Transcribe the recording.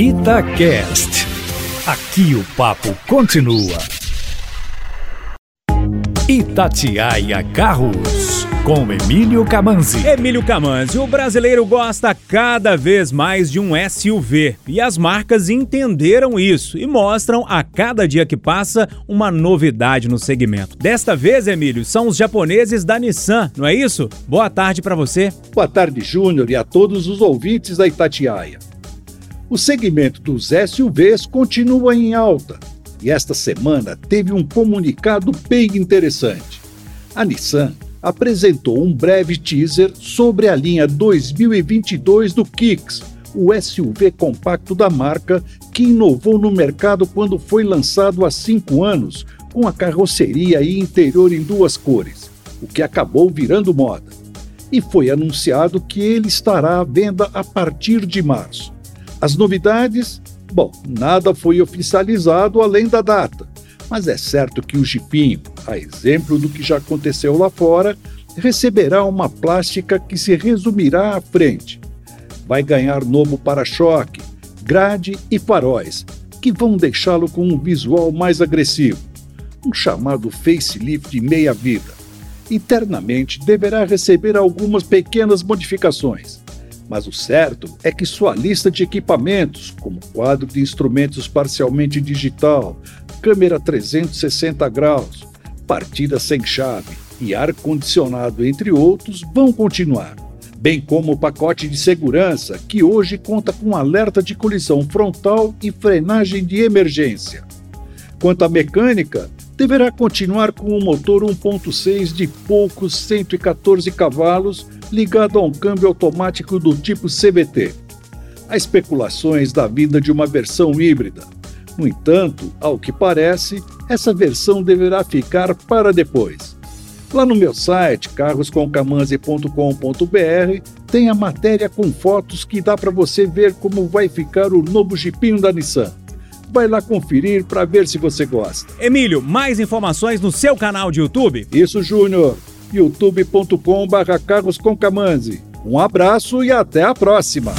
Itacast. Aqui o papo continua. Itatiaia Carros, com Emílio Camanzi. Emílio Camanzi, o brasileiro gosta cada vez mais de um SUV e as marcas entenderam isso e mostram a cada dia que passa uma novidade no segmento. Desta vez, Emílio, são os japoneses da Nissan, não é isso? Boa tarde para você. Boa tarde, Júnior, e a todos os ouvintes da Itatiaia. O segmento dos SUVs continua em alta e esta semana teve um comunicado bem interessante. A Nissan apresentou um breve teaser sobre a linha 2022 do Kicks, o SUV compacto da marca que inovou no mercado quando foi lançado há cinco anos, com a carroceria e interior em duas cores, o que acabou virando moda. E foi anunciado que ele estará à venda a partir de março. As novidades? Bom, nada foi oficializado além da data, mas é certo que o jipinho, a exemplo do que já aconteceu lá fora, receberá uma plástica que se resumirá à frente. Vai ganhar novo para-choque, grade e faróis, que vão deixá-lo com um visual mais agressivo, um chamado facelift meia-vida. Internamente deverá receber algumas pequenas modificações mas o certo é que sua lista de equipamentos, como quadro de instrumentos parcialmente digital, câmera 360 graus, partida sem chave e ar-condicionado, entre outros, vão continuar. Bem como o pacote de segurança, que hoje conta com alerta de colisão frontal e frenagem de emergência. Quanto à mecânica, deverá continuar com um motor 1.6 de poucos 114 cavalos ligado a um câmbio automático do tipo CVT. Há especulações da vinda de uma versão híbrida. No entanto, ao que parece, essa versão deverá ficar para depois. Lá no meu site, carroscomcamanzi.com.br, tem a matéria com fotos que dá para você ver como vai ficar o novo jipinho da Nissan. Vai lá conferir para ver se você gosta. Emílio, mais informações no seu canal de YouTube? Isso, Júnior youtube.com/carlosconcamanzi. Um abraço e até a próxima.